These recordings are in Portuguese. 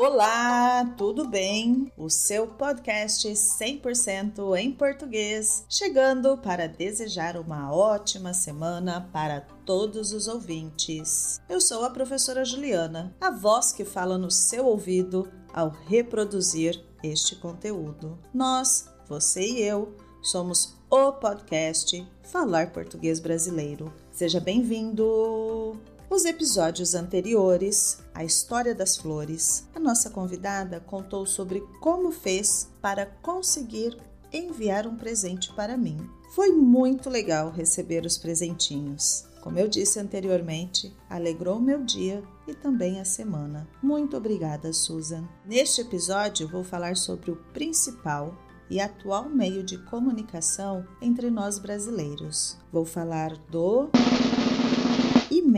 Olá, tudo bem? O seu podcast 100% em português, chegando para desejar uma ótima semana para todos os ouvintes. Eu sou a professora Juliana, a voz que fala no seu ouvido ao reproduzir este conteúdo. Nós, você e eu, somos o podcast Falar Português Brasileiro. Seja bem-vindo! Os episódios anteriores, a história das flores, a nossa convidada contou sobre como fez para conseguir enviar um presente para mim. Foi muito legal receber os presentinhos. Como eu disse anteriormente, alegrou meu dia e também a semana. Muito obrigada, Susan. Neste episódio, vou falar sobre o principal e atual meio de comunicação entre nós brasileiros. Vou falar do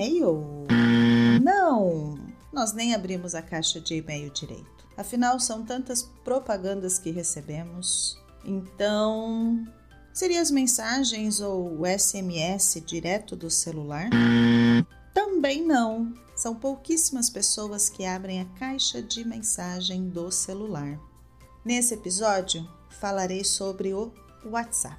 e-mail? Não! Nós nem abrimos a caixa de e-mail direito. Afinal, são tantas propagandas que recebemos. Então, seria as mensagens ou SMS direto do celular? Também não. São pouquíssimas pessoas que abrem a caixa de mensagem do celular. Nesse episódio, falarei sobre o WhatsApp.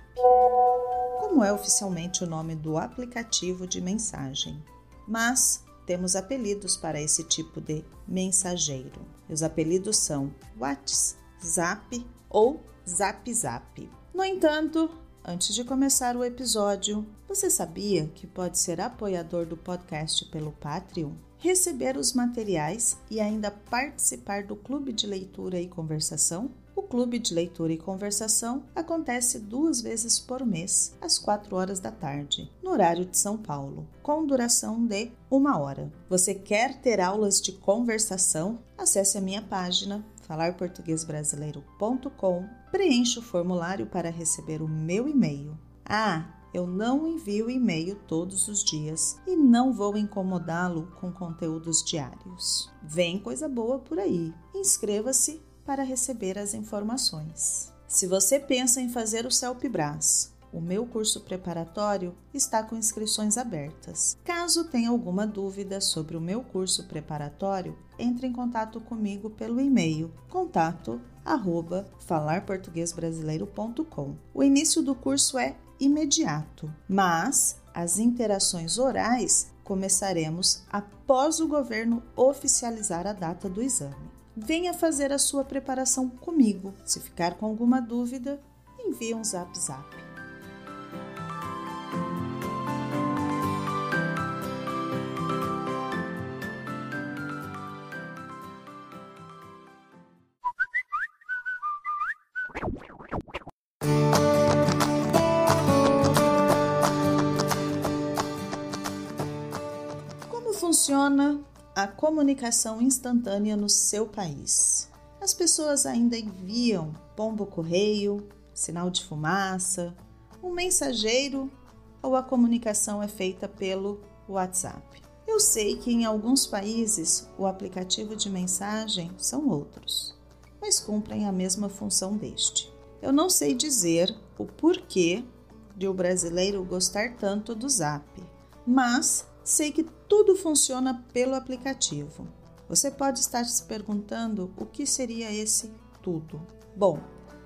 Como é oficialmente o nome do aplicativo de mensagem? Mas temos apelidos para esse tipo de mensageiro. Os apelidos são WhatsApp ou Zap Zap. No entanto, antes de começar o episódio, você sabia que pode ser apoiador do podcast pelo Patreon? Receber os materiais e ainda participar do clube de leitura e conversação? Clube de Leitura e Conversação acontece duas vezes por mês, às 4 horas da tarde, no horário de São Paulo, com duração de uma hora. Você quer ter aulas de conversação? Acesse a minha página falarportuguesbrasileiro.com, preencha o formulário para receber o meu e-mail. Ah, eu não envio e-mail todos os dias e não vou incomodá-lo com conteúdos diários. Vem coisa boa por aí. Inscreva-se para receber as informações. Se você pensa em fazer o CELPBRAS, o meu curso preparatório está com inscrições abertas. Caso tenha alguma dúvida sobre o meu curso preparatório, entre em contato comigo pelo e-mail contato arroba falarportuguesbrasileiro.com. O início do curso é imediato, mas as interações orais começaremos após o governo oficializar a data do exame venha fazer a sua preparação comigo. Se ficar com alguma dúvida, envie um zap zap. Como funciona a comunicação instantânea no seu país. As pessoas ainda enviam pombo correio, sinal de fumaça, um mensageiro ou a comunicação é feita pelo WhatsApp. Eu sei que em alguns países o aplicativo de mensagem são outros, mas cumprem a mesma função deste. Eu não sei dizer o porquê de o brasileiro gostar tanto do Zap, mas sei que tudo funciona pelo aplicativo. Você pode estar se perguntando o que seria esse tudo. Bom,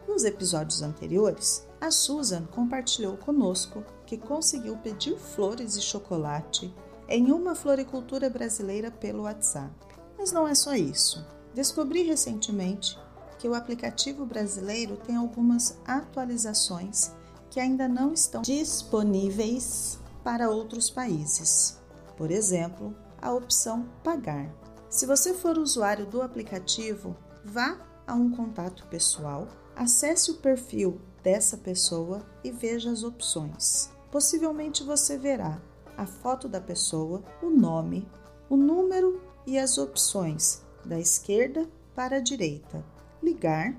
nos episódios anteriores, a Susan compartilhou conosco que conseguiu pedir flores e chocolate em uma floricultura brasileira pelo WhatsApp. Mas não é só isso. Descobri recentemente que o aplicativo brasileiro tem algumas atualizações que ainda não estão disponíveis para outros países por exemplo, a opção Pagar. Se você for usuário do aplicativo, vá a um contato pessoal, acesse o perfil dessa pessoa e veja as opções. Possivelmente você verá a foto da pessoa, o nome, o número e as opções da esquerda para a direita: ligar,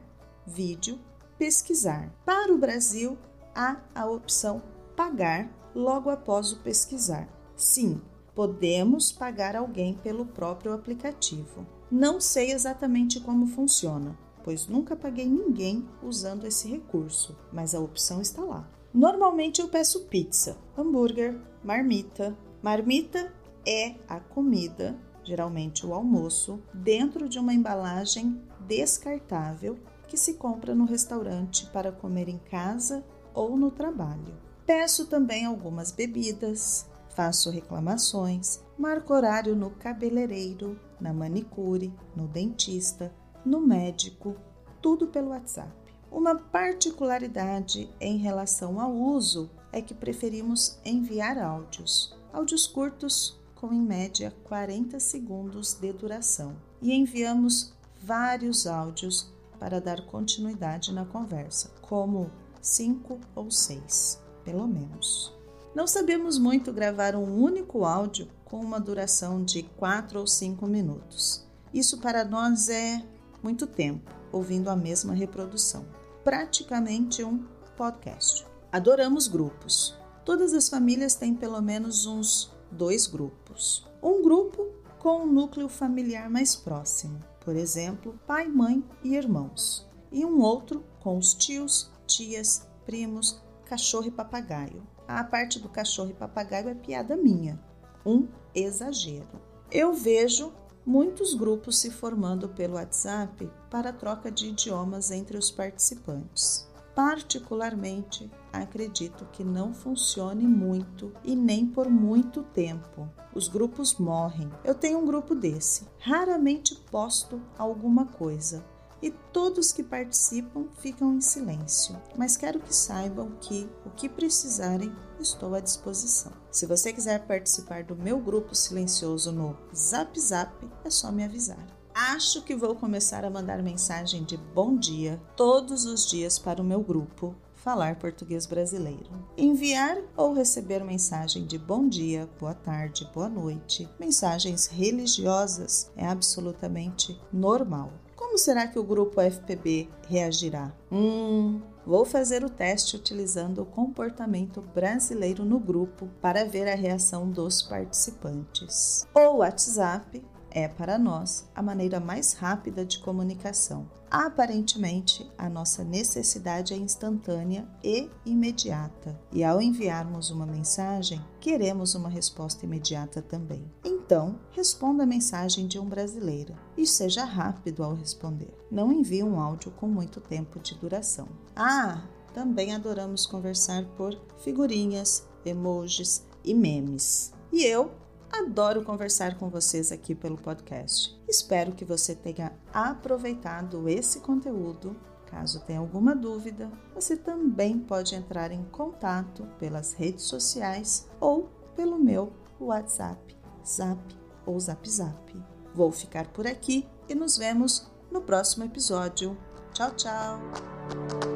vídeo, pesquisar. Para o Brasil, há a opção pagar logo após o pesquisar. Sim, podemos pagar alguém pelo próprio aplicativo. Não sei exatamente como funciona, pois nunca paguei ninguém usando esse recurso, mas a opção está lá. Normalmente eu peço pizza, hambúrguer, marmita. Marmita é a comida geralmente o almoço, dentro de uma embalagem descartável que se compra no restaurante para comer em casa ou no trabalho. Peço também algumas bebidas, faço reclamações, marco horário no cabeleireiro, na manicure, no dentista, no médico, tudo pelo WhatsApp. Uma particularidade em relação ao uso é que preferimos enviar áudios, áudios curtos com em média 40 segundos de duração, e enviamos vários áudios para dar continuidade na conversa, como cinco ou seis, pelo menos. Não sabemos muito gravar um único áudio com uma duração de quatro ou cinco minutos. Isso para nós é muito tempo ouvindo a mesma reprodução, praticamente um podcast. Adoramos grupos. Todas as famílias têm pelo menos uns dois grupos. Um grupo com um núcleo familiar mais próximo, por exemplo, pai, mãe e irmãos, e um outro com os tios, tias, primos, cachorro e papagaio. A parte do cachorro e papagaio é piada minha, um exagero. Eu vejo muitos grupos se formando pelo WhatsApp para troca de idiomas entre os participantes. Particularmente, acredito que não funcione muito e nem por muito tempo. Os grupos morrem. Eu tenho um grupo desse. Raramente posto alguma coisa e todos que participam ficam em silêncio, mas quero que saibam que o que precisarem estou à disposição. Se você quiser participar do meu grupo silencioso no Zap Zap, é só me avisar. Acho que vou começar a mandar mensagem de bom dia todos os dias para o meu grupo Falar Português Brasileiro. Enviar ou receber mensagem de bom dia, boa tarde, boa noite, mensagens religiosas é absolutamente normal. Como será que o grupo FPB reagirá? Hum, vou fazer o teste utilizando o comportamento brasileiro no grupo para ver a reação dos participantes. O WhatsApp é para nós a maneira mais rápida de comunicação. Aparentemente, a nossa necessidade é instantânea e imediata, e ao enviarmos uma mensagem, queremos uma resposta imediata também. Então, responda a mensagem de um brasileiro e seja rápido ao responder. Não envie um áudio com muito tempo de duração. Ah, também adoramos conversar por figurinhas, emojis e memes. E eu Adoro conversar com vocês aqui pelo podcast. Espero que você tenha aproveitado esse conteúdo. Caso tenha alguma dúvida, você também pode entrar em contato pelas redes sociais ou pelo meu WhatsApp, Zap ou Zap Zap. Vou ficar por aqui e nos vemos no próximo episódio. Tchau, tchau!